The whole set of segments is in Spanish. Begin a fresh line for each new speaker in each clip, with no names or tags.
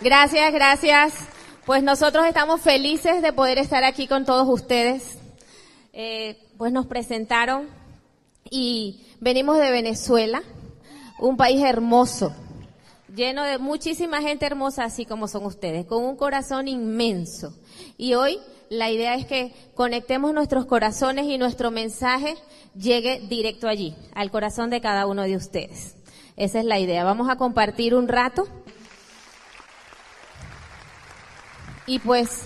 Gracias, gracias. Pues nosotros estamos felices de poder estar aquí con todos ustedes. Eh, pues nos presentaron y venimos de Venezuela, un país hermoso, lleno de muchísima gente hermosa, así como son ustedes, con un corazón inmenso. Y hoy la idea es que conectemos nuestros corazones y nuestro mensaje llegue directo allí, al corazón de cada uno de ustedes. Esa es la idea. Vamos a compartir un rato. Y pues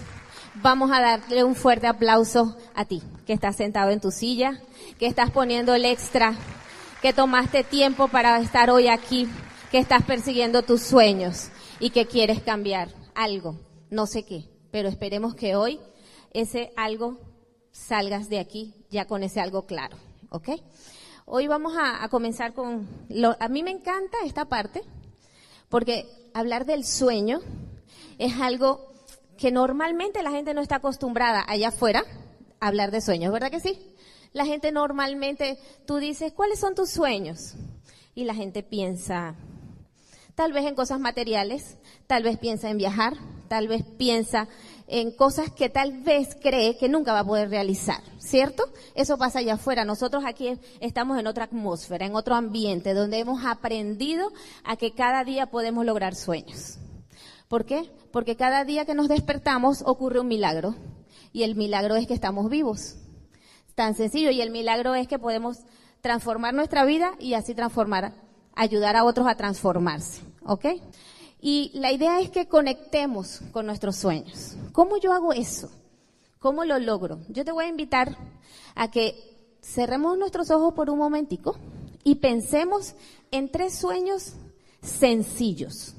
vamos a darle un fuerte aplauso a ti, que estás sentado en tu silla, que estás poniendo el extra, que tomaste tiempo para estar hoy aquí, que estás persiguiendo tus sueños y que quieres cambiar algo, no sé qué, pero esperemos que hoy ese algo salgas de aquí ya con ese algo claro, ¿ok? Hoy vamos a, a comenzar con, lo, a mí me encanta esta parte, porque hablar del sueño es algo que normalmente la gente no está acostumbrada allá afuera a hablar de sueños, ¿verdad que sí? La gente normalmente, tú dices, ¿cuáles son tus sueños? Y la gente piensa, tal vez en cosas materiales, tal vez piensa en viajar, tal vez piensa en cosas que tal vez cree que nunca va a poder realizar, ¿cierto? Eso pasa allá afuera. Nosotros aquí estamos en otra atmósfera, en otro ambiente, donde hemos aprendido a que cada día podemos lograr sueños. ¿Por qué? Porque cada día que nos despertamos ocurre un milagro. Y el milagro es que estamos vivos. Tan sencillo. Y el milagro es que podemos transformar nuestra vida y así transformar, ayudar a otros a transformarse. ¿Ok? Y la idea es que conectemos con nuestros sueños. ¿Cómo yo hago eso? ¿Cómo lo logro? Yo te voy a invitar a que cerremos nuestros ojos por un momentico y pensemos en tres sueños sencillos.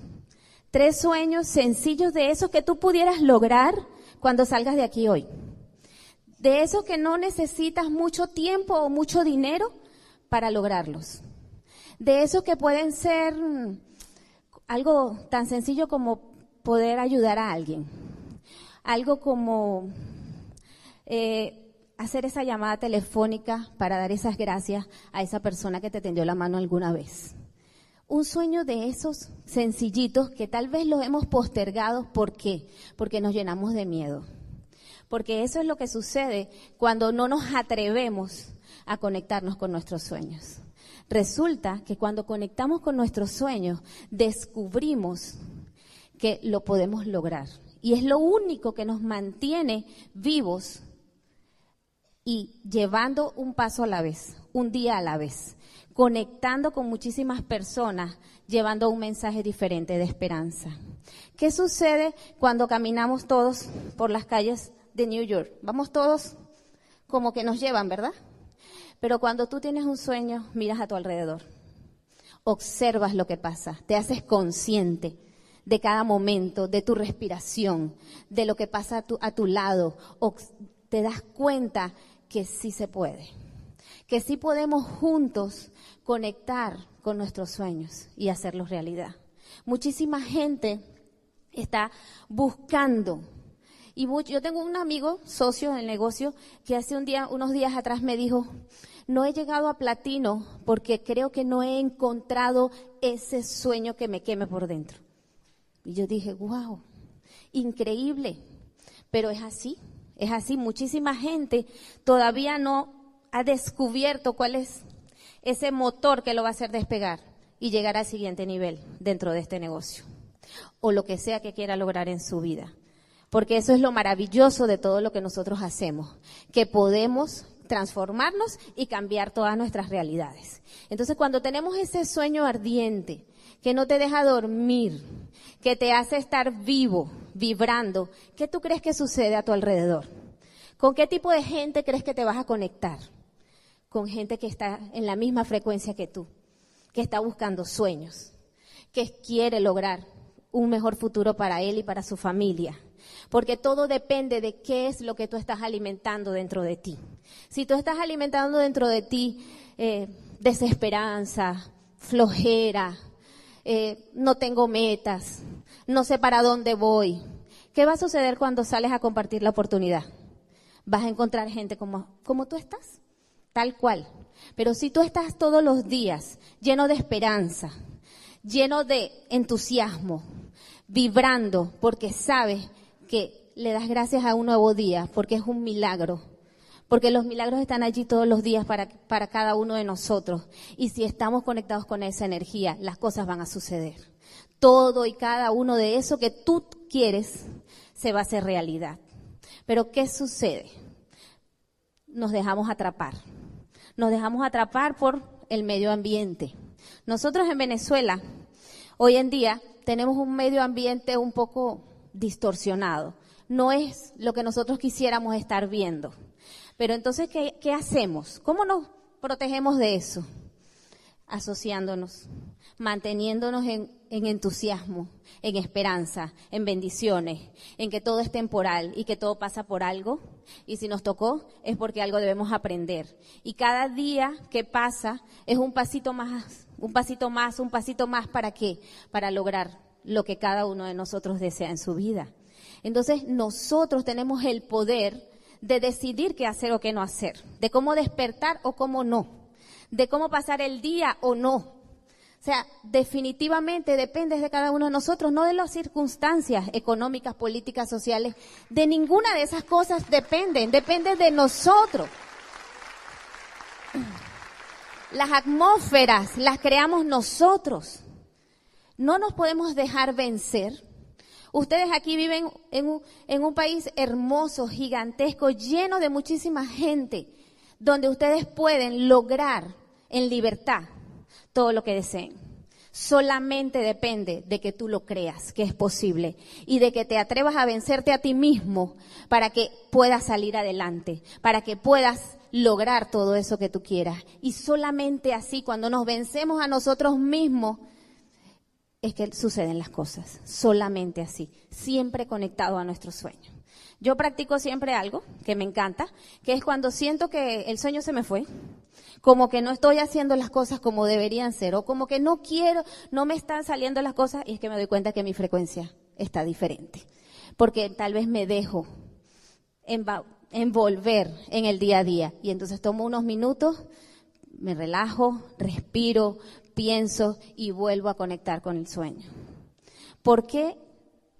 Tres sueños sencillos de esos que tú pudieras lograr cuando salgas de aquí hoy. De esos que no necesitas mucho tiempo o mucho dinero para lograrlos. De esos que pueden ser algo tan sencillo como poder ayudar a alguien. Algo como eh, hacer esa llamada telefónica para dar esas gracias a esa persona que te tendió la mano alguna vez un sueño de esos sencillitos que tal vez los hemos postergado. ¿Por qué? Porque nos llenamos de miedo. Porque eso es lo que sucede cuando no nos atrevemos a conectarnos con nuestros sueños. Resulta que cuando conectamos con nuestros sueños, descubrimos que lo podemos lograr. Y es lo único que nos mantiene vivos y llevando un paso a la vez, un día a la vez conectando con muchísimas personas, llevando un mensaje diferente de esperanza. ¿Qué sucede cuando caminamos todos por las calles de New York? Vamos todos como que nos llevan, ¿verdad? Pero cuando tú tienes un sueño, miras a tu alrededor, observas lo que pasa, te haces consciente de cada momento, de tu respiración, de lo que pasa a tu, lado, te das cuenta que sí se puede que sí podemos juntos conectar con nuestros sueños y hacerlos realidad. Muchísima gente está buscando. Y yo tengo un amigo, socio del negocio, que hace un día, unos días atrás me dijo, no he llegado a platino porque creo que no he encontrado ese sueño que me queme por dentro. Y yo dije, wow, increíble. Pero es así, es así. Muchísima gente todavía no ha descubierto cuál es ese motor que lo va a hacer despegar y llegar al siguiente nivel dentro de este negocio o lo que sea que quiera lograr en su vida. Porque eso es lo maravilloso de todo lo que nosotros hacemos, que podemos transformarnos y cambiar todas nuestras realidades. Entonces, cuando tenemos ese sueño ardiente que no te deja dormir, que te hace estar vivo, vibrando, ¿qué tú crees que sucede a tu alrededor? ¿Con qué tipo de gente crees que te vas a conectar? Con gente que está en la misma frecuencia que tú, que está buscando sueños, que quiere lograr un mejor futuro para él y para su familia. Porque todo depende de qué es lo que tú estás alimentando dentro de ti. Si tú estás alimentando dentro de ti eh, desesperanza, flojera, eh, no tengo metas, no sé para dónde voy, ¿qué va a suceder cuando sales a compartir la oportunidad? Vas a encontrar gente como, como tú estás tal cual. Pero si tú estás todos los días lleno de esperanza, lleno de entusiasmo, vibrando porque sabes que le das gracias a un nuevo día, porque es un milagro, porque los milagros están allí todos los días para, para cada uno de nosotros. Y si estamos conectados con esa energía, las cosas van a suceder. Todo y cada uno de eso que tú quieres se va a hacer realidad. Pero ¿qué sucede? Nos dejamos atrapar. Nos dejamos atrapar por el medio ambiente. Nosotros en Venezuela, hoy en día, tenemos un medio ambiente un poco distorsionado. No es lo que nosotros quisiéramos estar viendo. Pero entonces, ¿qué, hacemos? ¿Cómo nos protegemos de eso? Asociándonos, manteniéndonos en, en entusiasmo, en esperanza, en bendiciones, en que todo es temporal y que todo pasa por algo. Y si nos tocó, es porque algo debemos aprender. Y cada día que pasa es un pasito más, un pasito más, un pasito más para qué? Para lograr lo que cada uno de nosotros desea en su vida. Entonces nosotros tenemos el poder de decidir qué hacer o qué no hacer, de cómo despertar o cómo no, de cómo pasar el día o no. O sea, definitivamente depende de cada uno de nosotros, no de las circunstancias económicas, políticas, sociales, de ninguna de esas cosas dependen, depende de nosotros. Las atmósferas las creamos nosotros. No nos podemos dejar vencer Ustedes aquí viven en un, en un, país hermoso, gigantesco, lleno de muchísima gente, donde ustedes pueden lograr en libertad todo lo que deseen. Solamente depende de que tú lo creas, que es posible, y de que te atrevas a vencerte a ti mismo para que puedas salir adelante, para que puedas lograr todo eso que tú quieras. Y solamente así, cuando nos vencemos a nosotros mismos, es que suceden las cosas, solamente así, siempre conectado a nuestro sueño. Yo practico siempre algo que me encanta, que es cuando siento que el sueño se me fue, como que no estoy haciendo las cosas como deberían ser, o como que no quiero, no me están saliendo las cosas, y es que me doy cuenta que mi frecuencia está diferente, porque tal vez me dejo envolver en el día a día, y entonces tomo unos minutos, me relajo, respiro, pienso y vuelvo a conectar con el sueño. ¿Por qué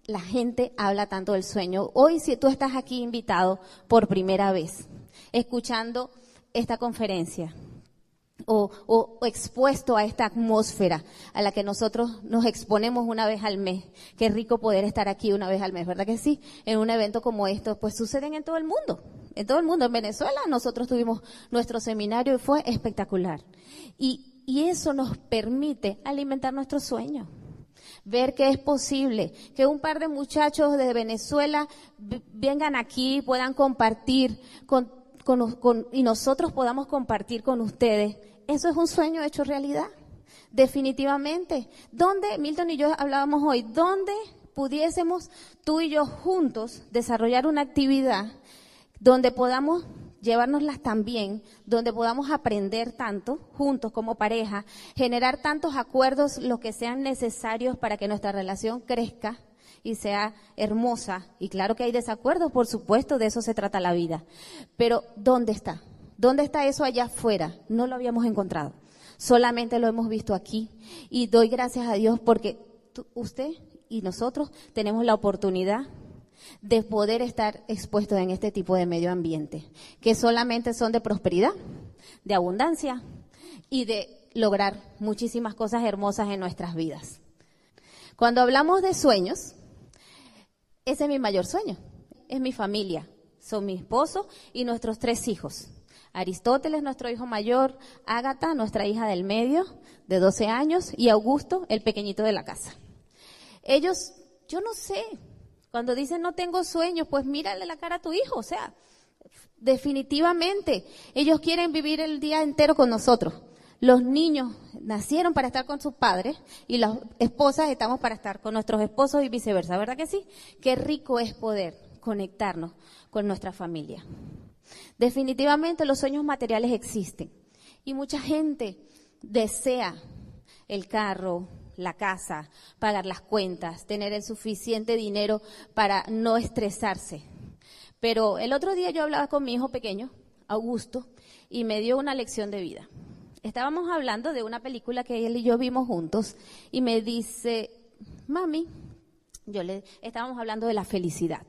la gente habla tanto del sueño? Hoy si tú estás aquí invitado por primera vez, escuchando esta conferencia, o, expuesto a esta atmósfera a la que nosotros nos exponemos una vez al mes. Qué rico poder estar aquí una vez al mes, ¿verdad que sí? En un evento como esto, pues suceden en todo el mundo. En todo el mundo. En Venezuela nosotros tuvimos nuestro seminario y fue espectacular. Y y eso nos permite alimentar nuestros sueños. Ver que es posible que un par de muchachos de Venezuela vengan aquí, puedan compartir con, y nosotros podamos compartir con ustedes. Eso es un sueño hecho realidad. Definitivamente. ¿Dónde, Milton y yo hablábamos hoy, dónde pudiésemos tú y yo juntos desarrollar una actividad donde podamos llevárnoslas también, donde podamos aprender tanto juntos como pareja, generar tantos acuerdos los que sean necesarios para que nuestra relación crezca y sea hermosa. Y claro que hay desacuerdos, por supuesto, de eso se trata la vida. Pero ¿dónde está? ¿Dónde está eso allá afuera? No lo habíamos encontrado. Solamente lo hemos visto aquí. Y doy gracias a Dios porque usted y nosotros tenemos la oportunidad de poder estar expuestos en este tipo de medio ambiente, que solamente son de prosperidad, de abundancia y de lograr muchísimas cosas hermosas en nuestras vidas. Cuando hablamos de sueños, ese es mi mayor sueño, es mi familia, son mi esposo y nuestros tres hijos. Aristóteles, nuestro hijo mayor, Ágata, nuestra hija del medio, de 12 años, y Augusto, el pequeñito de la casa. Ellos, yo no sé, cuando dicen no tengo sueños, pues mírale la cara a tu hijo, o sea, definitivamente ellos quieren vivir el día entero con nosotros. Los niños nacieron para estar con sus padres y las esposas estamos para estar con nuestros esposos y viceversa, ¿verdad que sí? Qué rico es poder conectarnos con nuestra familia. Definitivamente los sueños materiales existen y mucha gente desea el carro, la casa, pagar las cuentas, tener el suficiente dinero para no estresarse. Pero el otro día yo hablaba con mi hijo pequeño, Augusto, y me dio una lección de vida. Estábamos hablando de una película que él y yo vimos juntos y me dice, mami, yo le estábamos hablando de la felicidad,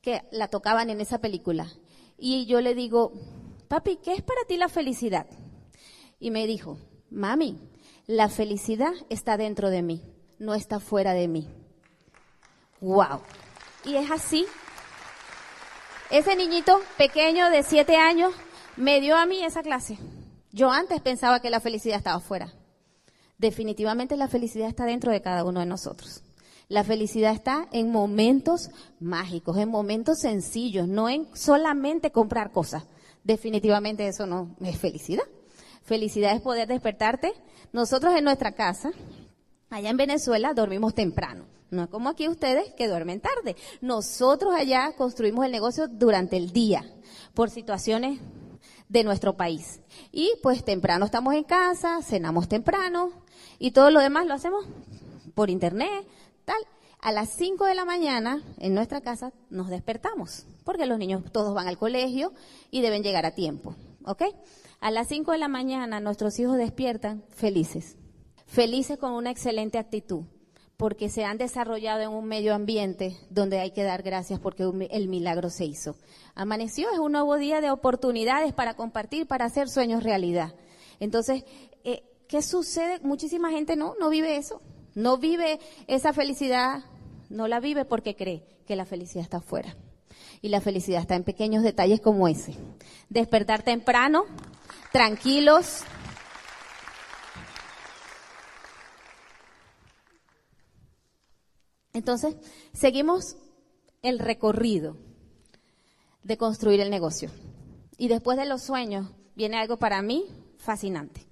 que la tocaban en esa película. Y yo le digo, papi, ¿qué es para ti la felicidad? Y me dijo, mami, la felicidad está dentro de mí, no está fuera de mí. Wow. Y es así. Ese niñito pequeño de siete años me dio a mí esa clase. Yo antes pensaba que la felicidad estaba fuera. Definitivamente la felicidad está dentro de cada uno de nosotros. La felicidad está en momentos mágicos, en momentos sencillos, no en solamente comprar cosas. Definitivamente eso no es felicidad. Felicidad es poder despertarte. Nosotros en nuestra casa, allá en Venezuela, dormimos temprano. No es como aquí ustedes que duermen tarde. Nosotros allá construimos el negocio durante el día por situaciones de nuestro país. Y pues temprano estamos en casa, cenamos temprano y todo lo demás lo hacemos por internet, tal. A las 5 de la mañana en nuestra casa nos despertamos, porque los niños todos van al colegio y deben llegar a tiempo, ¿ok? A las 5 de la mañana nuestros hijos despiertan felices, felices con una excelente actitud, porque se han desarrollado en un medio ambiente donde hay que dar gracias porque el milagro se hizo. Amaneció, es un nuevo día de oportunidades para compartir, para hacer sueños realidad. Entonces, eh, ¿qué sucede? Muchísima gente no, no vive eso, no vive esa felicidad, no la vive porque cree que la felicidad está afuera. Y la felicidad está en pequeños detalles como ese. Despertar temprano, tranquilos, Entonces, seguimos el recorrido de construir el negocio. Y después de los sueños viene algo para mí fascinante,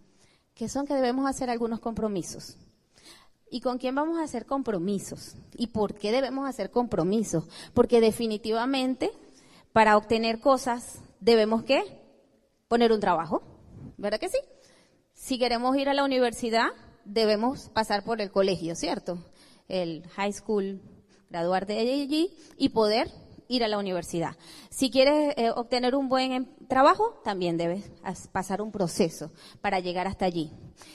que son que debemos hacer algunos compromisos. ¿Y con quién vamos a hacer compromisos? ¿Y por qué debemos hacer compromisos? Porque definitivamente para obtener cosas debemos qué? Poner un trabajo, ¿verdad que sí? Si queremos ir a la universidad, debemos pasar por el colegio, ¿cierto? el high school, graduarte de allí y poder ir a la universidad. Si quieres eh, obtener un buen em, trabajo, también debes pasar un proceso para llegar hasta allí.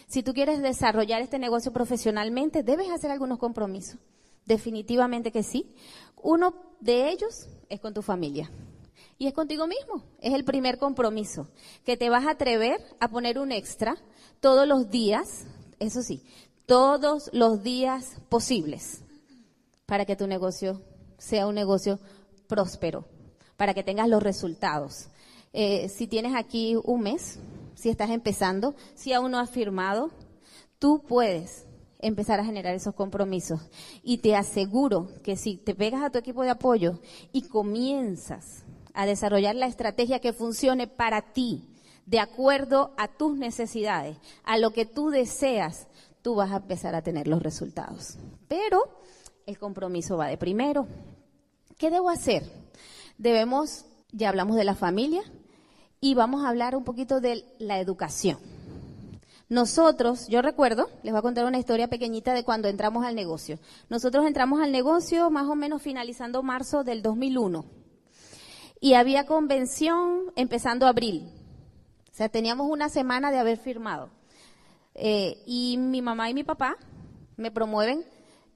Si tú quieres desarrollar este negocio profesionalmente, debes hacer algunos compromisos. Definitivamente que sí. Uno de ellos es con tu familia. Y es contigo mismo. Es el primer compromiso. Que te vas a atrever a poner un extra todos los días. Eso sí, todos los días posibles para que tu negocio sea un negocio próspero, para que tengas los resultados. Eh, si tienes aquí un mes, si estás empezando, si aún no has firmado, tú puedes empezar a generar esos compromisos. Y te aseguro que si te pegas a tu equipo de apoyo y comienzas a desarrollar la estrategia que funcione para ti, de acuerdo a tus necesidades, a lo que tú deseas, tú vas a empezar a tener los resultados. Pero el compromiso va de primero. ¿Qué debo hacer? Debemos, ya hablamos de la familia, y vamos a hablar un poquito de la educación. Nosotros, yo recuerdo, les voy a contar una historia pequeñita de cuando entramos al negocio. Nosotros entramos al negocio más o menos finalizando marzo del 2001 y había convención empezando abril. O sea, teníamos una semana de haber firmado. Eh, y mi mamá y mi papá me promueven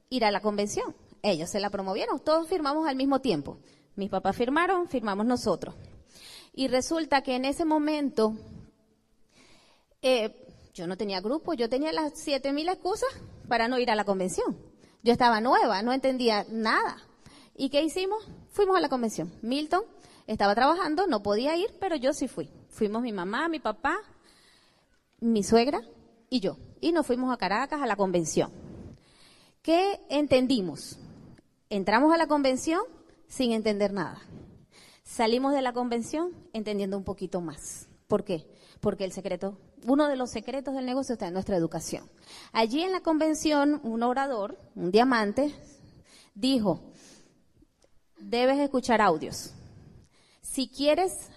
ir a la convención. Ellos se la promovieron, todos firmamos al mismo tiempo. Mis papás firmaron, firmamos nosotros. Y resulta que en ese momento eh, yo no tenía grupo, yo tenía las siete mil excusas para no ir a la convención. Yo estaba nueva, no entendía nada. ¿Y qué hicimos? Fuimos a la convención. Milton estaba trabajando, no podía ir, pero yo sí fui. Fuimos mi mamá, mi papá, mi suegra y yo. Y nos fuimos a Caracas a la convención. ¿Qué entendimos? Entramos a la convención sin entender nada. Salimos de la convención entendiendo un poquito más. ¿Por qué? Porque el secreto, uno de los secretos del negocio está en nuestra educación. Allí en la convención, un orador, un diamante, dijo, debes escuchar audios. Si quieres,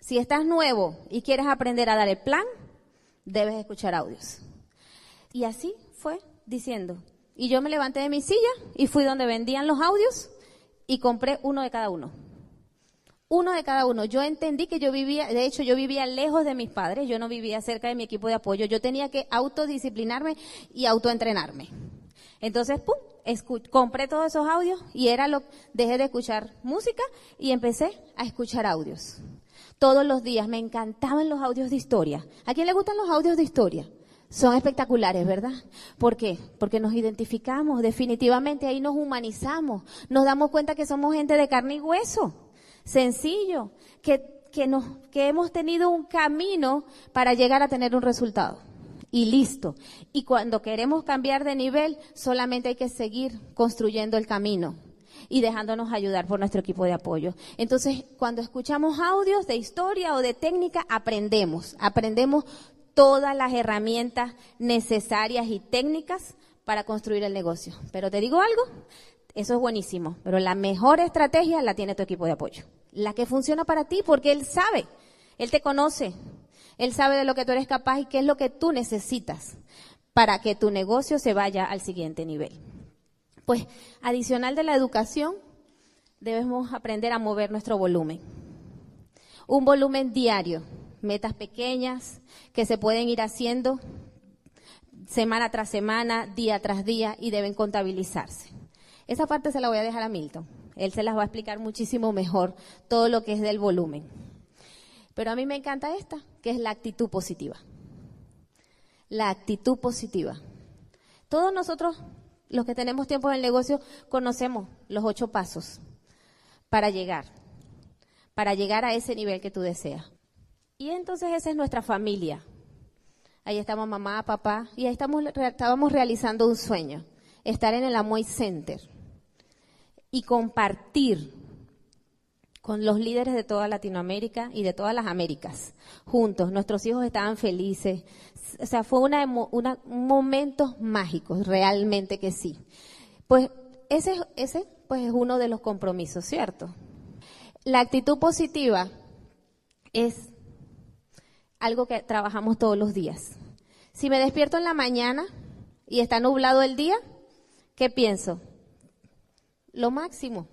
si estás nuevo y quieres aprender a dar el plan, debes escuchar audios. Y así fue diciendo. Y yo me levanté de mi silla y fui donde vendían los audios y compré uno de cada uno. Uno de cada uno. Yo entendí que yo vivía, de hecho yo vivía lejos de mis padres, yo no vivía cerca de mi equipo de apoyo, yo tenía que autodisciplinarme y autoentrenarme. Entonces, pum, compré todos esos audios y era lo, dejé de escuchar música y empecé a escuchar audios. Todos los días me encantaban los audios de historia. ¿A quién le gustan los audios de historia? Son espectaculares, ¿verdad? ¿Por qué? Porque nos identificamos, definitivamente ahí nos humanizamos, nos damos cuenta que somos gente de carne y hueso, sencillo, que, que, que hemos tenido un camino para llegar a tener un resultado y listo. Y cuando queremos cambiar de nivel, solamente hay que seguir construyendo el camino y dejándonos ayudar por nuestro equipo de apoyo. Entonces, cuando escuchamos audios de historia o de técnica, aprendemos, aprendemos todas las herramientas necesarias y técnicas para construir el negocio. Pero te digo algo, eso es buenísimo, pero la mejor estrategia la tiene tu equipo de apoyo. La que funciona para ti, porque él sabe, él te conoce, él sabe de lo que tú eres capaz y qué es lo que tú necesitas para que tu negocio se vaya al siguiente nivel. Pues adicional de la educación, debemos aprender a mover nuestro volumen. Un volumen diario, metas pequeñas que se pueden ir haciendo semana tras semana, día tras día y deben contabilizarse. Esa parte se la voy a dejar a Milton. Él se las va a explicar muchísimo mejor todo lo que es del volumen. Pero a mí me encanta esta, que es la actitud positiva. La actitud positiva. Todos nosotros, los que tenemos tiempo en el negocio, conocemos los ocho pasos para llegar, para llegar a ese nivel que tú deseas. Y entonces esa es nuestra familia. Ahí estamos mamá, papá, y ahí estamos, estábamos realizando un sueño, estar en el Amoy Center y compartir con los líderes de toda Latinoamérica y de todas las Américas, juntos. Nuestros hijos estaban felices. O sea, fue una, una, momentos mágicos, realmente que sí. Pues ese, ese pues es uno de los compromisos, ¿cierto? La actitud positiva es algo que trabajamos todos los días. Si me despierto en la mañana y está nublado el día, ¿qué pienso? Lo máximo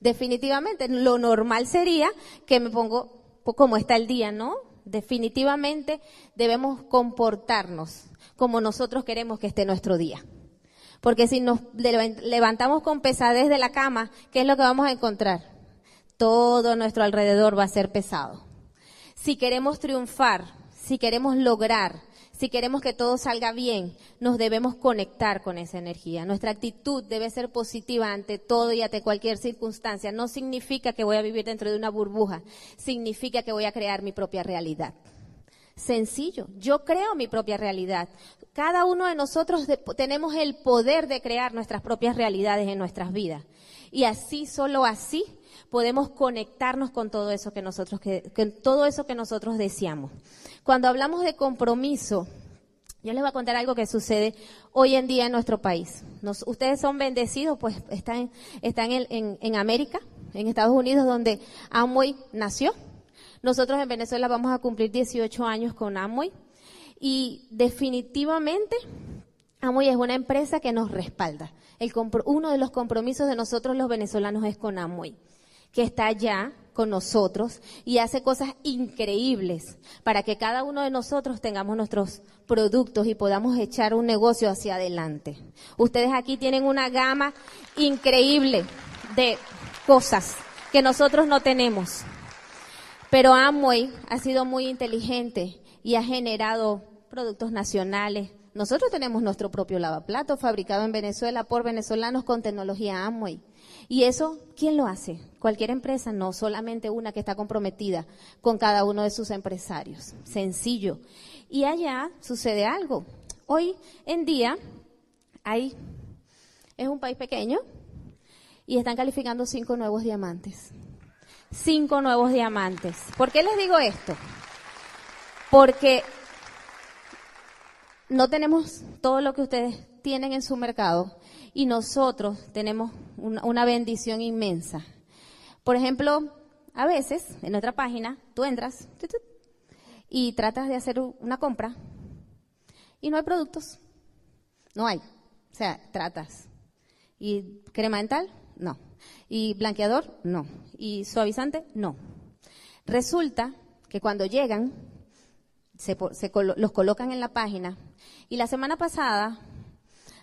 Definitivamente, lo normal sería que me pongo como está el día, ¿no? Definitivamente debemos comportarnos como nosotros queremos que esté nuestro día. Porque si nos levantamos con pesadez de la cama, ¿qué es lo que vamos a encontrar? Todo nuestro alrededor va a ser pesado. Si queremos triunfar, si queremos lograr, si queremos que todo salga bien, nos debemos conectar con esa energía. Nuestra actitud debe ser positiva ante todo y ante cualquier circunstancia. No significa que voy a vivir dentro de una burbuja, significa que voy a crear mi propia realidad. Sencillo, yo creo mi propia realidad. Cada uno de nosotros tenemos el poder de crear nuestras propias realidades en nuestras vidas. Y así, solo así, podemos conectarnos con todo eso que nosotros, que, todo eso que nosotros deseamos. Cuando hablamos de compromiso, yo les voy a contar algo que sucede hoy en día en nuestro país. ustedes son bendecidos, pues están, están en, en, América, en Estados Unidos, donde Amway nació. Nosotros en Venezuela vamos a cumplir 18 años con Amway y definitivamente Amway es una empresa que nos respalda. El, uno de los compromisos de nosotros los venezolanos es con Amway que está allá con nosotros y hace cosas increíbles para que cada uno de nosotros tengamos nuestros productos y podamos echar un negocio hacia adelante. Ustedes aquí tienen una gama increíble de cosas que nosotros no tenemos. Pero Amway ha sido muy inteligente y ha generado productos nacionales. Nosotros tenemos nuestro propio lavaplato fabricado en Venezuela por venezolanos con tecnología Amway. Y eso, ¿quién lo hace? Cualquier empresa, no solamente una que está comprometida con cada uno de sus empresarios. Sencillo. Y allá sucede algo. Hoy en día hay, es un país pequeño y están calificando cinco nuevos diamantes. Cinco nuevos diamantes. ¿Por qué les digo esto? Porque no tenemos todo lo que ustedes tienen en su mercado y nosotros tenemos una, bendición inmensa. Por ejemplo, a veces en nuestra página tú entras y tratas de hacer una compra y no hay productos. No hay. O sea, tratas. ¿Y crema dental? No. ¿Y blanqueador? No. ¿Y suavizante? No. Resulta que cuando llegan, se, los colocan en la página. Y la semana pasada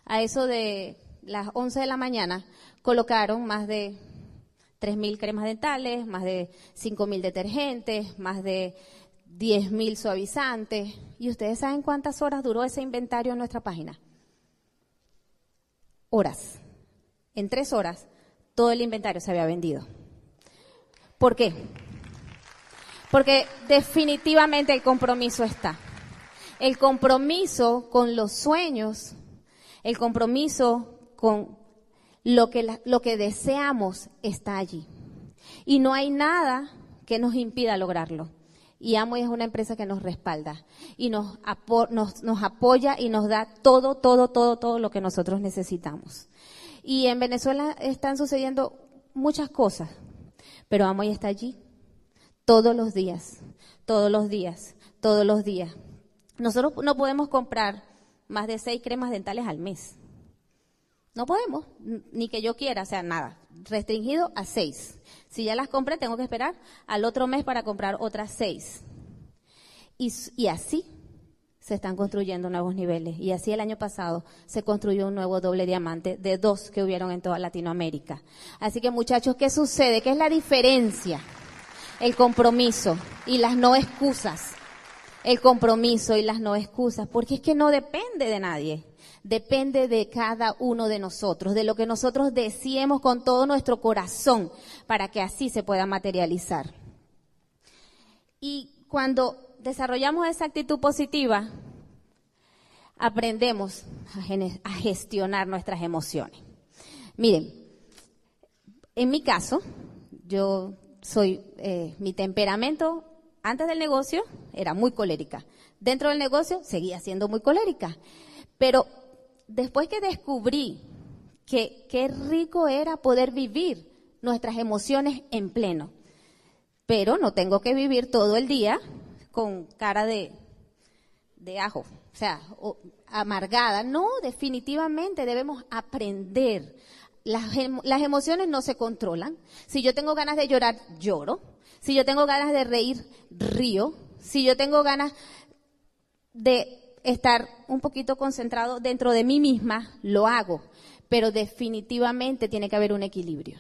a eso de las 11 de la mañana, colocaron más de 3.000 cremas dentales, más de 5.000 detergentes, más de 10.000 suavizantes. ¿Y ustedes saben cuántas horas duró ese inventario en nuestra página? Horas. En tres horas, todo el inventario se había vendido. ¿Por qué? Porque definitivamente el compromiso está. El compromiso con los sueños, el compromiso con lo que, lo que deseamos está allí. Y no hay nada que nos impida lograrlo. Y Amway es una empresa que nos respalda y nos, nos, nos apoya y nos da todo, todo, todo, todo lo que nosotros necesitamos. Y en Venezuela están sucediendo muchas cosas, pero Amway está allí todos los días, todos los días, todos los días. Nosotros no podemos comprar más de seis cremas dentales al mes. No podemos, ni que yo quiera, o sea, nada. Restringido a seis. Si ya las compré, tengo que esperar al otro mes para comprar otras seis. Y, y así se están construyendo nuevos niveles. Y así el año pasado se construyó un nuevo doble diamante de dos que hubieron en toda Latinoamérica. Así que muchachos, ¿qué sucede? ¿Qué es la diferencia? El compromiso y las no excusas. El compromiso y las no excusas. Porque es que no depende de nadie depende de cada uno de nosotros, de lo que nosotros deseemos con todo nuestro corazón para que así se pueda materializar. Y cuando desarrollamos esa actitud positiva, aprendemos a gestionar nuestras emociones. Miren, en mi caso, yo soy, eh, mi temperamento antes del negocio era muy colérica. Dentro del negocio seguía siendo muy colérica. Pero después que descubrí que qué rico era poder vivir nuestras emociones en pleno, pero no tengo que vivir todo el día con cara de, de ajo, o sea, amargada. No, definitivamente debemos aprender. Las, las emociones no se controlan. Si yo tengo ganas de llorar, lloro. Si yo tengo ganas de reír, río. Si yo tengo ganas de estar un poquito concentrado dentro de mí misma, lo hago, pero definitivamente tiene que haber un equilibrio.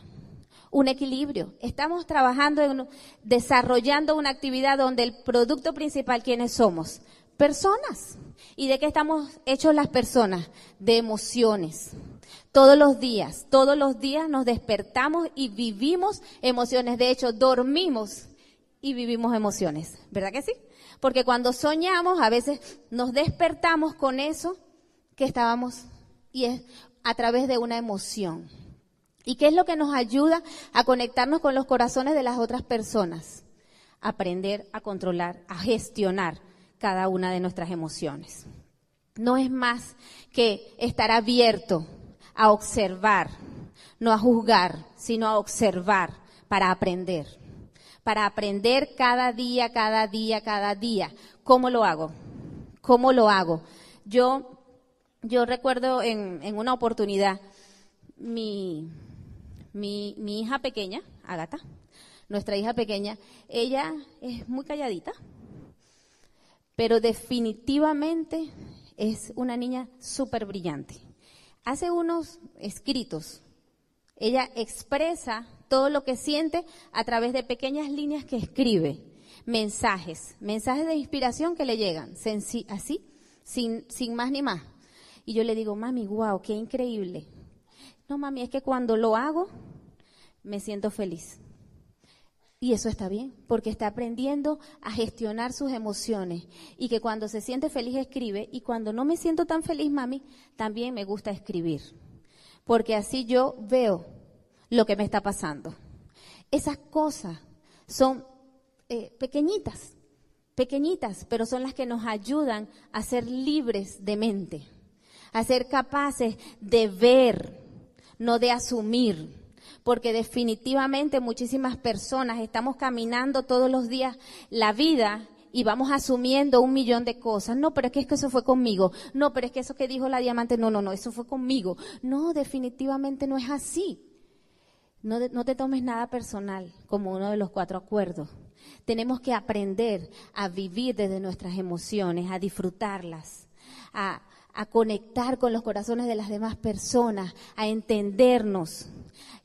Un equilibrio. Estamos trabajando en, desarrollando una actividad donde el producto principal, ¿quiénes somos? Personas. ¿Y de qué estamos hechos las personas? De emociones. Todos los días, todos los días nos despertamos y vivimos emociones. De hecho, dormimos y vivimos emociones. ¿Verdad que sí? Porque cuando soñamos, a veces nos despertamos con eso que estábamos, y es a través de una emoción. ¿Y qué es lo que nos ayuda a conectarnos con los corazones de las otras personas? Aprender a controlar, a gestionar cada una de nuestras emociones. No es más que estar abierto a observar, no a juzgar, sino a observar para aprender para aprender cada día, cada día, cada día. ¿Cómo lo hago? ¿Cómo lo hago? Yo, yo recuerdo en, una oportunidad, mi, mi, mi hija pequeña, Agata, nuestra hija pequeña, ella es muy calladita, pero definitivamente es una niña súper brillante. Hace unos escritos. Ella expresa todo lo que siente a través de pequeñas líneas que escribe, mensajes, mensajes de inspiración que le llegan, así, sin, sin más ni más. Y yo le digo, mami, wow, qué increíble. No, mami, es que cuando lo hago, me siento feliz. Y eso está bien, porque está aprendiendo a gestionar sus emociones. Y que cuando se siente feliz escribe, y cuando no me siento tan feliz, mami, también me gusta escribir. Porque así yo veo lo que me está pasando. Esas cosas son eh, pequeñitas, pequeñitas, pero son las que nos ayudan a ser libres de mente, a ser capaces de ver, no de asumir. Porque definitivamente muchísimas personas estamos caminando todos los días la vida y vamos asumiendo un millón de cosas. No, pero es que, es que eso fue conmigo. No, pero es que eso que dijo la diamante, no, no, no, eso fue conmigo. No, definitivamente no es así. No, te tomes nada personal como uno de los cuatro acuerdos. Tenemos que aprender a vivir desde nuestras emociones, a disfrutarlas, a, a conectar con los corazones de las demás personas, a entendernos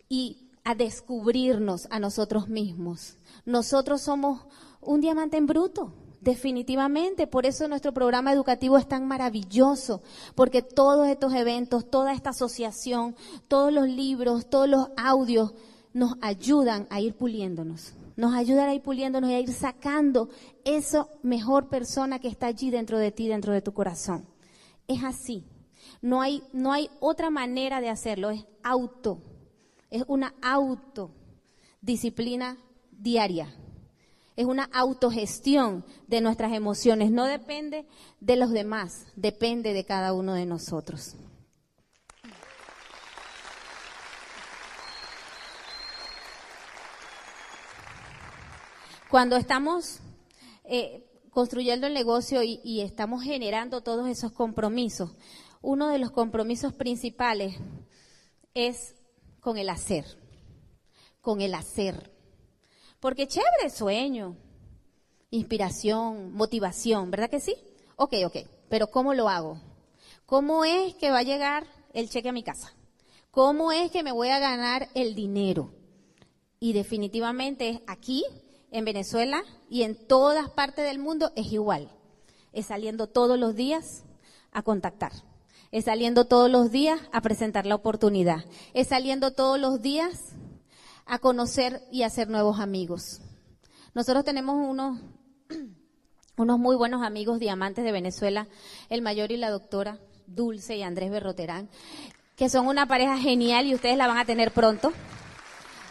y a descubrirnos a nosotros mismos. Nosotros somos un diamante en bruto, definitivamente. Por eso nuestro programa educativo es tan maravilloso, porque todos estos eventos, toda esta asociación, todos los libros, todos los audios nos ayudan a ir puliéndonos. Nos ayudan a ir puliéndonos y a ir sacando esa mejor persona que está allí dentro de ti, dentro de tu corazón. Es así. No hay, no hay otra manera de hacerlo, es auto. Es una autodisciplina diaria. Es una autogestión de nuestras emociones. No depende de los demás, depende de cada uno de nosotros. Cuando estamos eh, construyendo el negocio y, y estamos generando todos esos compromisos, uno de los compromisos principales es con el hacer, con el hacer. Porque chévere sueño, inspiración, motivación, ¿verdad que sí? Ok, ok, pero ¿cómo lo hago? ¿Cómo es que va a llegar el cheque a mi casa? ¿Cómo es que me voy a ganar el dinero? Y definitivamente aquí, en Venezuela y en todas partes del mundo es igual. Es saliendo todos los días a contactar. Es saliendo todos los días a presentar la oportunidad. Es saliendo todos los días a conocer y hacer nuevos amigos. Nosotros tenemos unos, unos muy buenos amigos diamantes de Venezuela, el mayor y la doctora Dulce y Andrés Berroterán, que son una pareja genial y ustedes la van a tener pronto.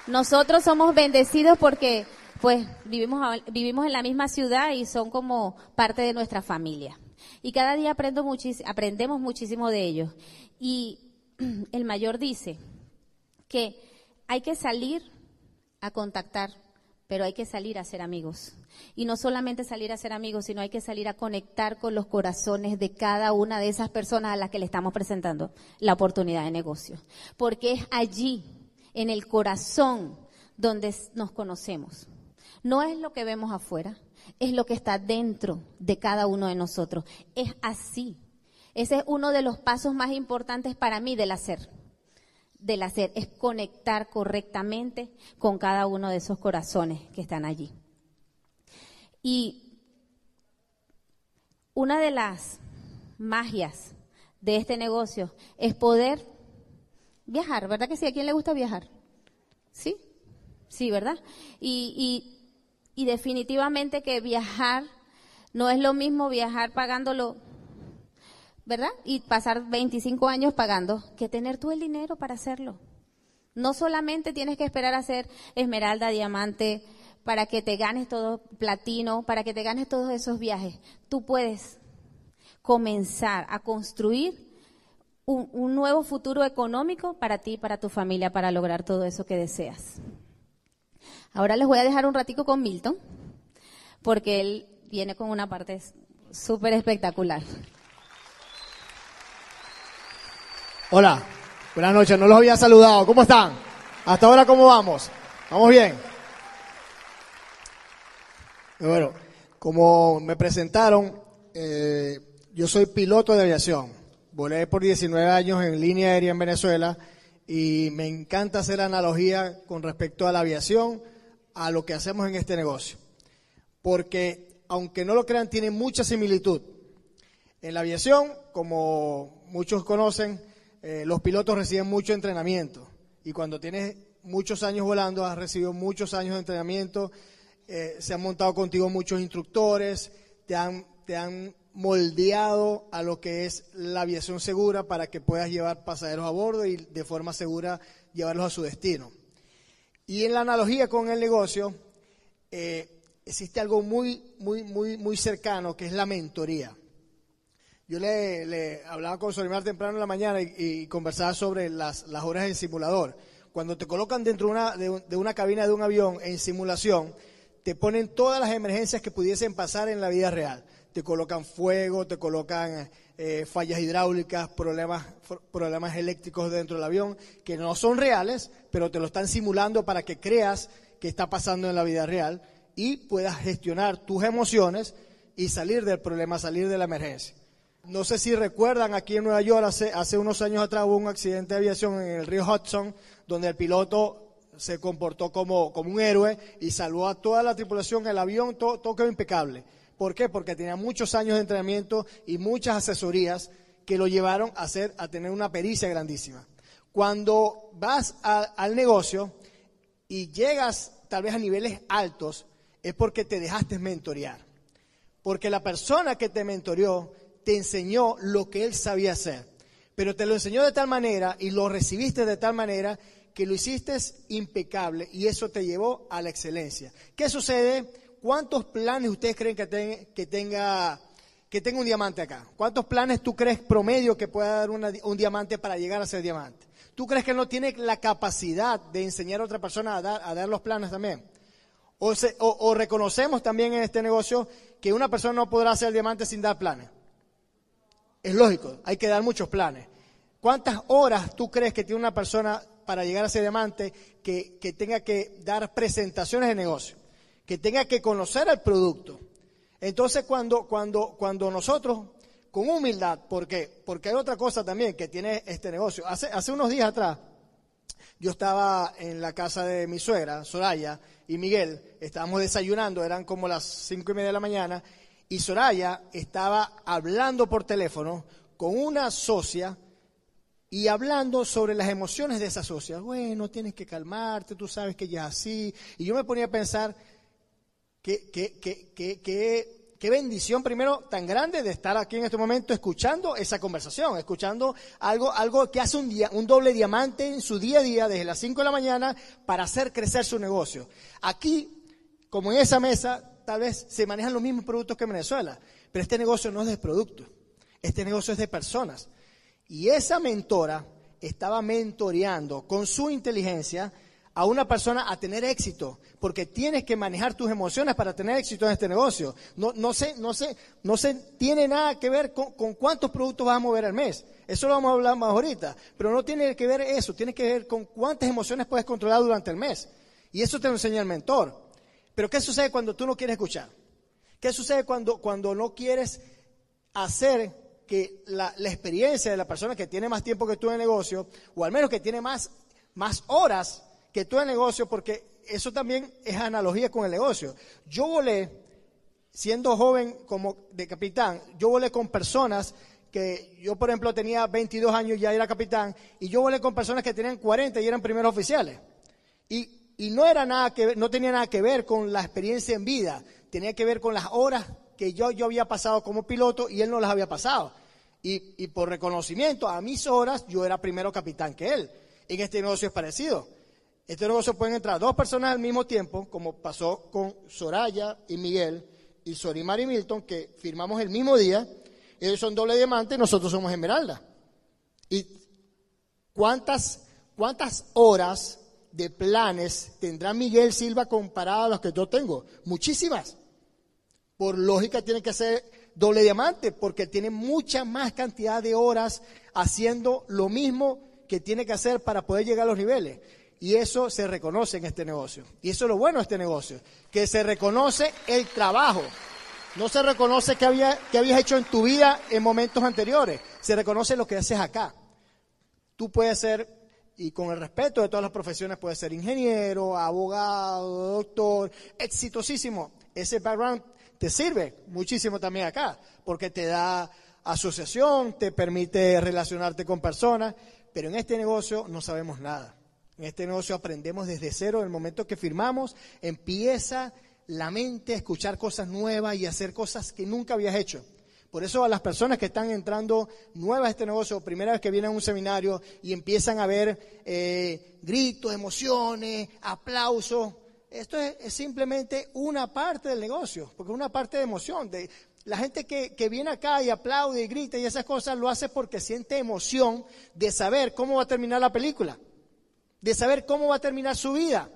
Nosotros somos bendecidos porque pues vivimos, vivimos en la misma ciudad y son como parte de nuestra familia. Y cada día aprendo aprendemos muchísimo de ellos. Y el mayor dice que hay que salir a contactar, pero hay que salir a ser amigos. Y no solamente salir a ser amigos, sino hay que salir a conectar con los corazones de cada una de esas personas a las que le estamos presentando la oportunidad de negocio. Porque es allí, en el corazón, donde nos conocemos. No es lo que vemos afuera, es lo que está dentro de cada uno de nosotros. Es así. Ese es uno de los pasos más importantes para mí del hacer. Del hacer es conectar correctamente con cada uno de esos corazones que están allí. Y una de las magias de este negocio es poder viajar, ¿verdad que sí? ¿A quién le gusta viajar? ¿Sí? Sí, ¿verdad? Y, y y definitivamente que viajar no es lo mismo viajar pagándolo, ¿verdad? Y pasar 25 años pagando que tener tú el dinero para hacerlo. No solamente tienes que esperar a ser esmeralda, diamante, para que te ganes todo platino, para que te ganes todos esos viajes. Tú puedes comenzar a construir un, un nuevo futuro económico para ti para tu familia para lograr todo eso que deseas. Ahora les voy a dejar un ratico con Milton, porque él viene con una parte súper espectacular.
Hola, buenas noches, no los había saludado. ¿Cómo están? Hasta ahora, ¿cómo vamos? ¿Vamos bien? Bueno, como me presentaron, eh, yo soy piloto de aviación. Volé por 19 años en línea aérea en Venezuela y me encanta hacer analogía con respecto a la aviación, a lo que hacemos en este negocio. Porque, aunque no lo crean, tiene mucha similitud. En la aviación, como muchos conocen, eh, los pilotos reciben mucho entrenamiento. Y cuando tienes muchos años volando, has recibido muchos años de entrenamiento, eh, se han montado contigo muchos instructores, te han, te han moldeado a lo que es la aviación segura para que puedas llevar pasajeros a bordo y de forma segura llevarlos a su destino. Y en la analogía con el negocio, eh, existe algo muy, muy, muy, muy cercano que es la mentoría. Yo le, hablaba con Solimar temprano en la mañana y, conversaba sobre las, horas en simulador. Cuando te colocan dentro una, de, de una cabina de un avión en simulación, te ponen todas las emergencias que pudiesen pasar en la vida real te colocan fuego, te colocan eh, fallas hidráulicas, problemas, problemas eléctricos dentro del avión, que no son reales, pero te lo están simulando para que creas que está pasando en la vida real y puedas gestionar tus emociones y salir del problema, salir de la emergencia. No sé si recuerdan, aquí en Nueva York hace, hace unos años atrás hubo un accidente de aviación en el río Hudson, donde el piloto se comportó como, un héroe y salvó a toda la tripulación, el avión, todo, todo quedó impecable. ¿Por qué? Porque tenía muchos años de entrenamiento y muchas asesorías que lo llevaron a, hacer, a tener una pericia grandísima. Cuando vas al negocio y llegas tal vez a niveles altos, es porque te dejaste mentorear. Porque la persona que te mentoreó te enseñó lo que él sabía hacer. Pero te lo enseñó de tal manera y lo recibiste de tal manera que lo hiciste impecable y eso te llevó a la excelencia. ¿Qué sucede? ¿Cuántos planes ustedes creen que, que, tenga, que tenga un diamante acá? ¿Cuántos planes tú crees promedio que pueda dar un diamante para llegar a ser diamante? ¿Tú crees que no tiene la capacidad de enseñar a otra persona a dar, a dar los planes también? O, o reconocemos también en este negocio que una persona no podrá ser diamante sin dar planes. Es lógico, hay que dar muchos planes. ¿Cuántas horas tú crees que tiene una persona para llegar a ser diamante que, tenga que dar presentaciones de negocio? Que tenga que conocer el producto. Entonces, cuando, cuando, cuando nosotros, con humildad, ¿por qué? Porque hay otra cosa también que tiene este negocio. Hace, hace unos días atrás, yo estaba en la casa de mi suegra, Soraya, y Miguel, estábamos desayunando, eran como las cinco y media de la mañana, y Soraya estaba hablando por teléfono con una socia y hablando sobre las emociones de esa socia. Bueno, tienes que calmarte, tú sabes que ya es así. Y yo me ponía a pensar qué que, bendición primero tan grande de estar aquí en este momento escuchando esa conversación, escuchando algo, algo que hace un, día, un doble diamante en su día a día desde las 5 de la mañana para hacer crecer su negocio. Aquí, como en esa mesa, tal vez se manejan los mismos productos que en Venezuela, pero este negocio no es de productos, este negocio es de personas. Y esa mentora estaba mentoreando con su inteligencia a una persona a tener éxito, porque tienes que manejar tus emociones para tener éxito en este negocio. No, no, sé, no, sé, no sé, tiene nada que ver con, con, cuántos productos vas a mover al mes. Eso lo vamos a hablar más ahorita, pero no tiene que ver eso, tiene que ver con cuántas emociones puedes controlar durante el mes. Y eso te lo enseña el mentor. Pero ¿qué sucede cuando tú no quieres escuchar? ¿Qué sucede cuando, cuando no quieres hacer que la, experiencia de la persona que tiene más tiempo que tú en el negocio, o al menos que tiene más, más horas que tú en el negocio, porque eso también es analogía con el negocio. Yo volé, siendo joven como de capitán, yo volé con personas que yo, por ejemplo, tenía 22 años y ya era capitán, y yo volé con personas que tenían 40 y eran primeros oficiales. Y y no era nada que no tenía nada que ver con la experiencia en vida, tenía que ver con las horas que yo, yo había pasado como piloto y él no las había pasado. Y, y por reconocimiento a mis horas, yo era primero capitán que él. En este negocio es parecido. Este negocio pueden entrar dos personas al mismo tiempo, como pasó con Soraya y Miguel y Sorimar y Milton, que firmamos el mismo día. Ellos son doble diamante nosotros somos esmeralda. ¿Y cuántas, cuántas horas de planes tendrá Miguel Silva comparado a los que yo tengo? Muchísimas. Por lógica tiene que ser doble diamante porque tiene mucha más cantidad de horas haciendo lo mismo que tiene que hacer para poder llegar a los niveles. Y eso se reconoce en este negocio. Y eso es lo bueno de este negocio, que se reconoce el trabajo. No se reconoce que, había, que habías hecho en tu vida en momentos anteriores. Se reconoce lo que haces acá. Tú puedes ser y con el respeto de todas las profesiones, puede ser ingeniero, abogado, doctor, exitosísimo. Ese background te sirve muchísimo también acá, porque te da asociación, te permite relacionarte con personas, pero en este negocio no sabemos nada. En este negocio aprendemos desde cero, en el momento que firmamos, empieza la mente a escuchar cosas nuevas y hacer cosas que nunca habías hecho. Por eso a las personas que están entrando nuevas a este negocio, primera vez que vienen a un seminario y empiezan a ver eh, gritos, emociones, aplausos, esto es, simplemente una parte del negocio, porque es una parte de emoción. La gente que, que, viene acá y aplaude y grita y esas cosas lo hace porque siente emoción de saber cómo va a terminar la película, de saber cómo va a terminar su vida.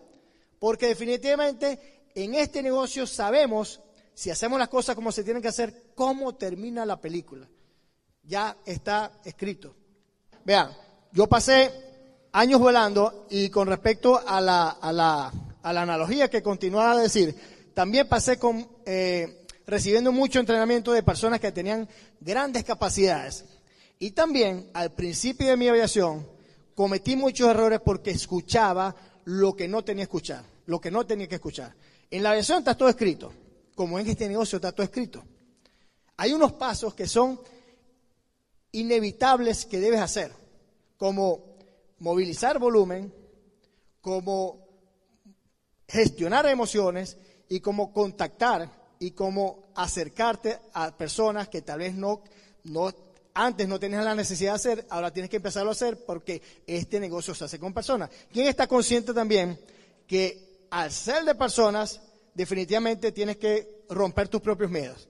Porque definitivamente en este negocio sabemos si hacemos las cosas como se tienen que hacer, ¿cómo termina la película? Ya está escrito. Vean, yo pasé años volando y con respecto a la, a la, analogía que continuaba a decir, también pasé eh, recibiendo mucho entrenamiento de personas que tenían grandes capacidades. Y también al principio de mi aviación cometí muchos errores porque escuchaba lo que no tenía que escuchar, lo que no tenía que escuchar. En la aviación está todo escrito, como en este negocio está todo escrito. Hay unos pasos que son inevitables que debes hacer, como movilizar volumen, como gestionar emociones y como contactar y como acercarte a personas que tal vez no, antes no tenías la necesidad de hacer, ahora tienes que empezarlo a hacer porque este negocio se hace con personas. ¿Quién está consciente también que al ser de personas, definitivamente tienes que romper tus propios miedos?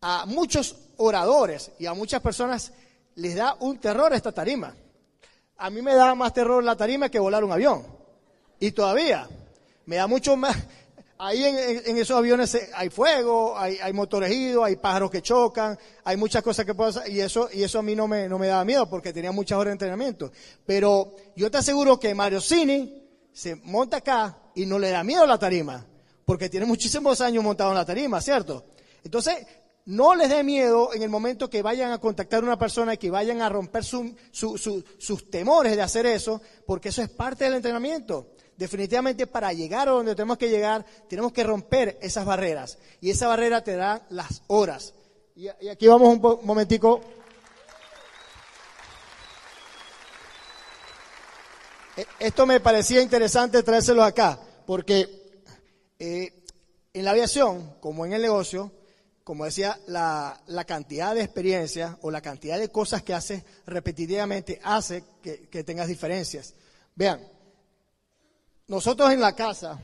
A muchos oradores y a muchas personas les da un terror esta tarima. A mí me da más terror la tarima que volar un avión. Y todavía me da mucho más, Ahí en, esos aviones hay fuego, hay, motores idos, hay pájaros que chocan, hay muchas cosas que hacer, y eso, y eso a mí no me, no me daba miedo porque tenía muchas horas de entrenamiento. Pero yo te aseguro que Mario Cini se monta acá y no le da miedo la tarima, porque tiene muchísimos años montado en la tarima, ¿cierto? Entonces, no les dé miedo en el momento que vayan a contactar a una persona y que vayan a romper sus temores de hacer eso, porque eso es parte del entrenamiento definitivamente para llegar a donde tenemos que llegar, tenemos que romper esas barreras. Y esa barrera te da las horas. Y, aquí vamos un, momentico. E, esto me parecía interesante traérselo acá, porque eh, en la aviación, como en el negocio, como decía, la, cantidad de experiencia o la cantidad de cosas que haces repetitivamente hace que, que tengas diferencias. Vean, nosotros en la casa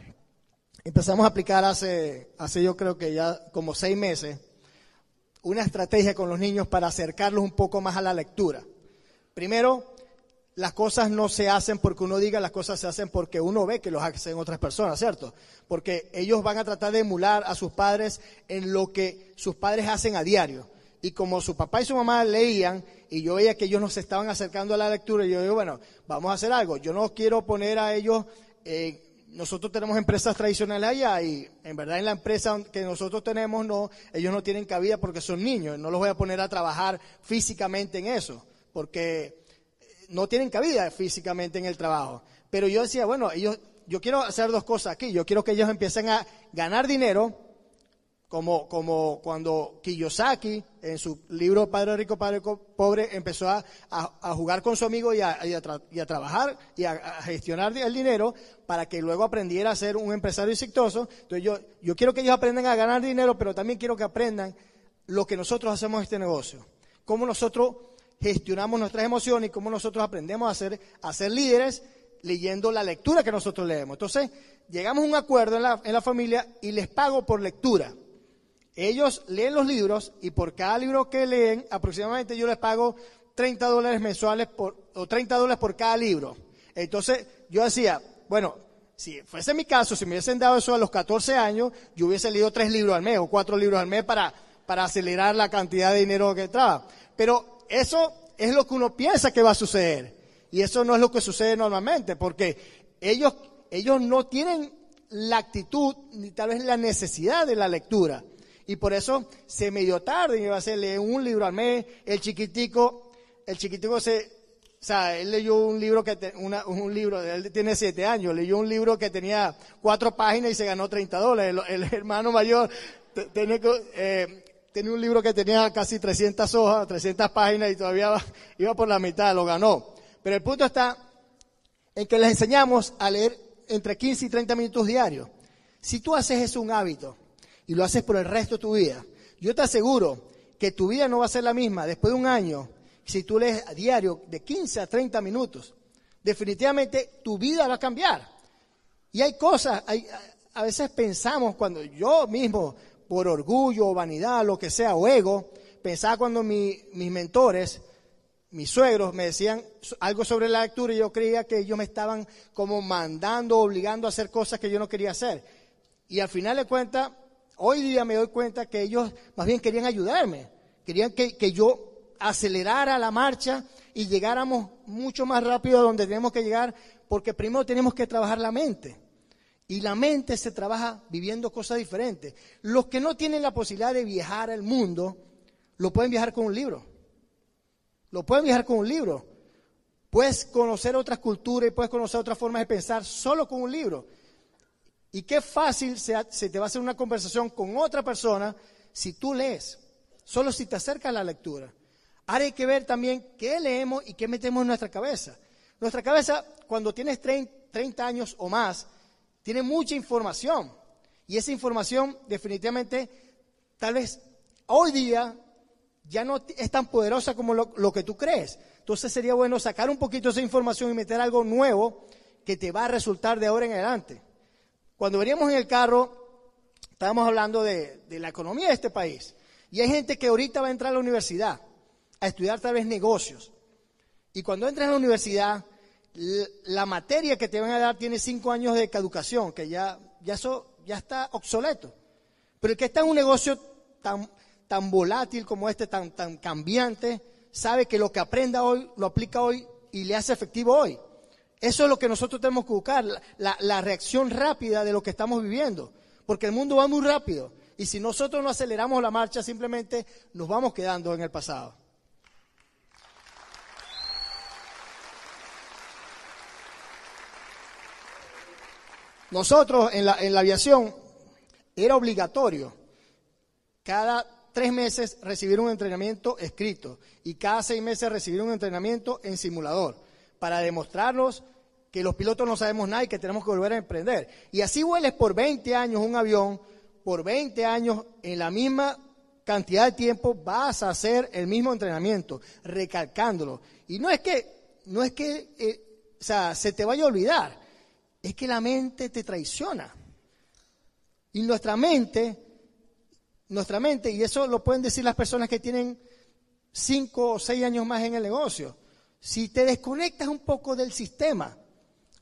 empezamos a aplicar hace, hace yo creo que ya como seis meses una estrategia con los niños para acercarlos un poco más a la lectura. Primero, las cosas no se hacen porque uno diga, las cosas se hacen porque uno ve que los hacen otras personas, ¿cierto? Porque ellos van a tratar de emular a sus padres en lo que sus padres hacen a diario. Y como su papá y su mamá leían, y yo veía que ellos nos estaban acercando a la lectura, yo digo, bueno, vamos a hacer algo. Yo no quiero poner a ellos eh, nosotros tenemos empresas tradicionales allá y en verdad en la empresa que nosotros tenemos no, ellos no tienen cabida porque son niños, no los voy a poner a trabajar físicamente en eso, porque no tienen cabida físicamente en el trabajo. Pero yo decía, bueno, ellos, yo quiero hacer dos cosas aquí, yo quiero que ellos empiecen a ganar dinero como, como cuando Kiyosaki, en su libro Padre Rico, Padre Pobre, empezó a, jugar con su amigo y a, trabajar y a, gestionar el dinero para que luego aprendiera a ser un empresario exitoso. Entonces yo, yo quiero que ellos aprendan a ganar dinero, pero también quiero que aprendan lo que nosotros hacemos en este negocio. Cómo nosotros gestionamos nuestras emociones y cómo nosotros aprendemos a ser, a ser líderes leyendo la lectura que nosotros leemos. Entonces, llegamos a un acuerdo en la, en la familia y les pago por lectura. Ellos leen los libros y por cada libro que leen, aproximadamente yo les pago 30 dólares mensuales por, o 30 dólares por cada libro. Entonces yo decía, bueno, si fuese mi caso, si me hubiesen dado eso a los 14 años, yo hubiese leído tres libros al mes o cuatro libros al mes para, para acelerar la cantidad de dinero que entraba. Pero eso es lo que uno piensa que va a suceder. Y eso no es lo que sucede normalmente, porque ellos, ellos no tienen la actitud ni tal vez la necesidad de la lectura. Y por eso se me dio tarde me iba a hacer leer un libro al mes. El chiquitico, el chiquitico se, o sea, él leyó un libro que, un libro, él tiene siete años, leyó un libro que tenía cuatro páginas y se ganó 30 dólares. El, hermano mayor tenía, eh, tenía un libro que tenía casi 300 hojas, 300 páginas y todavía iba por la mitad, lo ganó. Pero el punto está en que les enseñamos a leer entre 15 y 30 minutos diarios. Si tú haces eso un hábito, y lo haces por el resto de tu vida, yo te aseguro que tu vida no va a ser la misma después de un año si tú lees a diario de 15 a 30 minutos. Definitivamente tu vida va a cambiar. Y hay cosas, hay, a veces pensamos cuando yo mismo, por orgullo, vanidad, lo que sea, o ego, pensaba cuando mis mentores, mis suegros me decían algo sobre la lectura y yo creía que ellos me estaban como mandando, obligando a hacer cosas que yo no quería hacer. Y al final de cuentas, Hoy día me doy cuenta que ellos más bien querían ayudarme, querían que, yo acelerara la marcha y llegáramos mucho más rápido a donde tenemos que llegar, porque primero tenemos que trabajar la mente. Y la mente se trabaja viviendo cosas diferentes. Los que no tienen la posibilidad de viajar al mundo, lo pueden viajar con un libro. Lo pueden viajar con un libro. Puedes conocer otras culturas y puedes conocer otras formas de pensar solo con un libro. Y qué fácil se, te va a hacer una conversación con otra persona si tú lees, solo si te acercas a la lectura. Ahora hay que ver también qué leemos y qué metemos en nuestra cabeza. Nuestra cabeza, cuando tienes 30 años o más, tiene mucha información. Y esa información definitivamente, tal vez hoy día, ya no es tan poderosa como lo, que tú crees. Entonces sería bueno sacar un poquito esa información y meter algo nuevo que te va a resultar de ahora en adelante. Cuando veníamos en el carro, estábamos hablando de, la economía de este país. Y hay gente que ahorita va a entrar a la universidad a estudiar tal vez negocios. Y cuando entras a la universidad, la materia que te van a dar tiene cinco años de caducación, que ya, ya, ya está obsoleto. Pero el que está en un negocio tan, tan volátil como este, tan, tan cambiante, sabe que lo que aprenda hoy lo aplica hoy y le hace efectivo hoy. Eso es lo que nosotros tenemos que buscar, la, reacción rápida de lo que estamos viviendo, porque el mundo va muy rápido y si nosotros no aceleramos la marcha simplemente nos vamos quedando en el pasado. Nosotros en la, en la aviación era obligatorio cada tres meses recibir un entrenamiento escrito y cada seis meses recibir un entrenamiento en simulador para demostrarnos que los pilotos no sabemos nada y que tenemos que volver a emprender. Y así vueles por 20 años un avión, por 20 años en la misma cantidad de tiempo vas a hacer el mismo entrenamiento, recalcándolo. Y no es que, no es que, eh, o sea, se te vaya a olvidar, es que la mente te traiciona. Y nuestra mente nuestra mente, y eso lo pueden decir las personas que tienen cinco o seis años más en el negocio, si te desconectas un poco del sistema,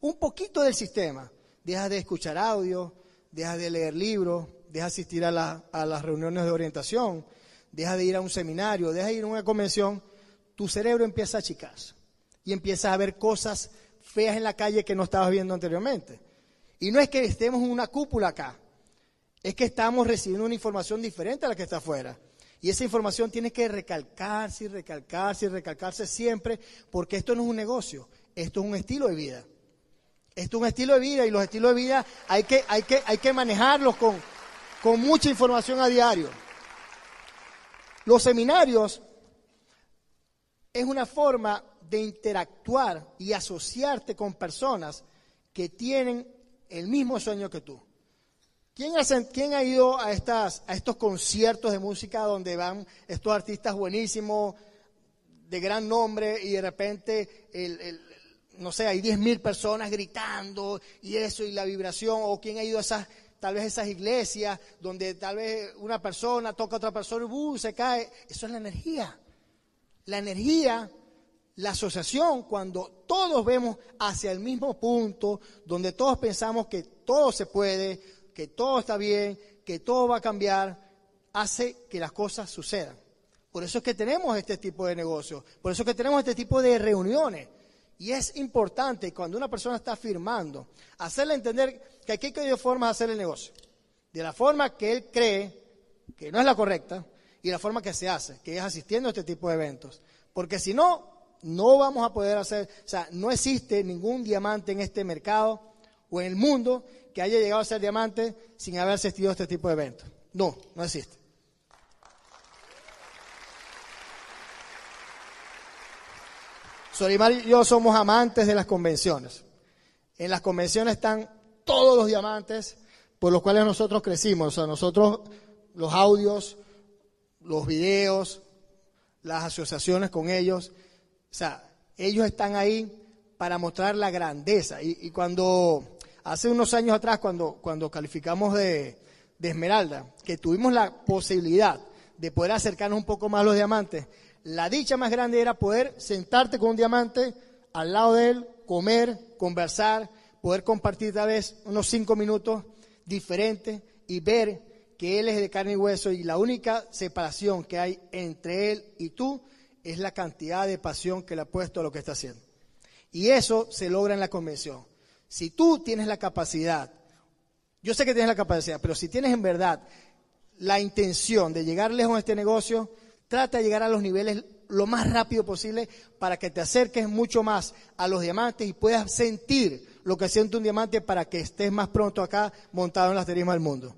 un poquito del sistema, dejas de escuchar audio, dejas de leer libros, dejas de asistir a, las reuniones de orientación, dejas de ir a un seminario, dejas de ir a una convención, tu cerebro empieza a achicarse y empiezas a ver cosas feas en la calle que no estabas viendo anteriormente. Y no es que estemos en una cúpula acá, es que estamos recibiendo una información diferente a la que está afuera. Y esa información tiene que recalcarse y recalcarse y recalcarse siempre, porque esto no es un negocio, esto es un estilo de vida. Esto es un estilo de vida y los estilos de vida hay que, hay que, hay que manejarlos con, con mucha información a diario. Los seminarios es una forma de interactuar y asociarte con personas que tienen el mismo sueño que tú. ¿Quién, ha ido a, estos conciertos de música donde van estos artistas buenísimos, de gran nombre, y de repente, no sé, hay 10.000 personas gritando y eso, y la vibración? ¿O quién ha ido a esas, tal vez esas iglesias donde tal vez una persona toca a otra persona y uh, se cae? Eso es la energía. La energía la asociación, cuando todos vemos hacia el mismo punto, donde todos pensamos que todo se puede, que todo está bien, que todo va a cambiar, hace que las cosas sucedan. Por eso es que tenemos este tipo de negocios, por eso es que tenemos este tipo de reuniones. Y es importante cuando una persona está firmando, hacerle entender que aquí hay dos formas de hacer el negocio. De la forma que él cree que no es la correcta y la forma que se hace, que es asistiendo a este tipo de eventos. Porque si no, no vamos a poder hacer, o sea, no existe ningún diamante en este mercado o en el mundo que haya llegado a ser diamante sin haber asistido a este tipo de eventos. No, no existe. Solimar y yo somos amantes de las convenciones. En las convenciones están todos los diamantes por los cuales nosotros crecimos. O sea, nosotros, los audios, los videos, las asociaciones con ellos. O sea, ellos están ahí para mostrar la grandeza. Y, cuando hace unos años atrás, cuando, cuando calificamos de, Esmeralda, que tuvimos la posibilidad de poder acercarnos un poco más a los diamantes, la dicha más grande era poder sentarte con un diamante al lado de él, comer, conversar, poder compartir tal vez unos cinco minutos diferentes y ver que él es de carne y hueso y la única separación que hay entre él y tú es la cantidad de pasión que le ha puesto a lo que está haciendo. Y eso se logra en la convención. Si tú tienes la capacidad Yo sé que tienes la capacidad, pero si tienes en verdad la intención de llegar lejos en este negocio, trata de llegar a los niveles lo más rápido posible para que te acerques mucho más a los diamantes y puedas sentir lo que siente un diamante para que estés más pronto acá montado en las terismas del mundo.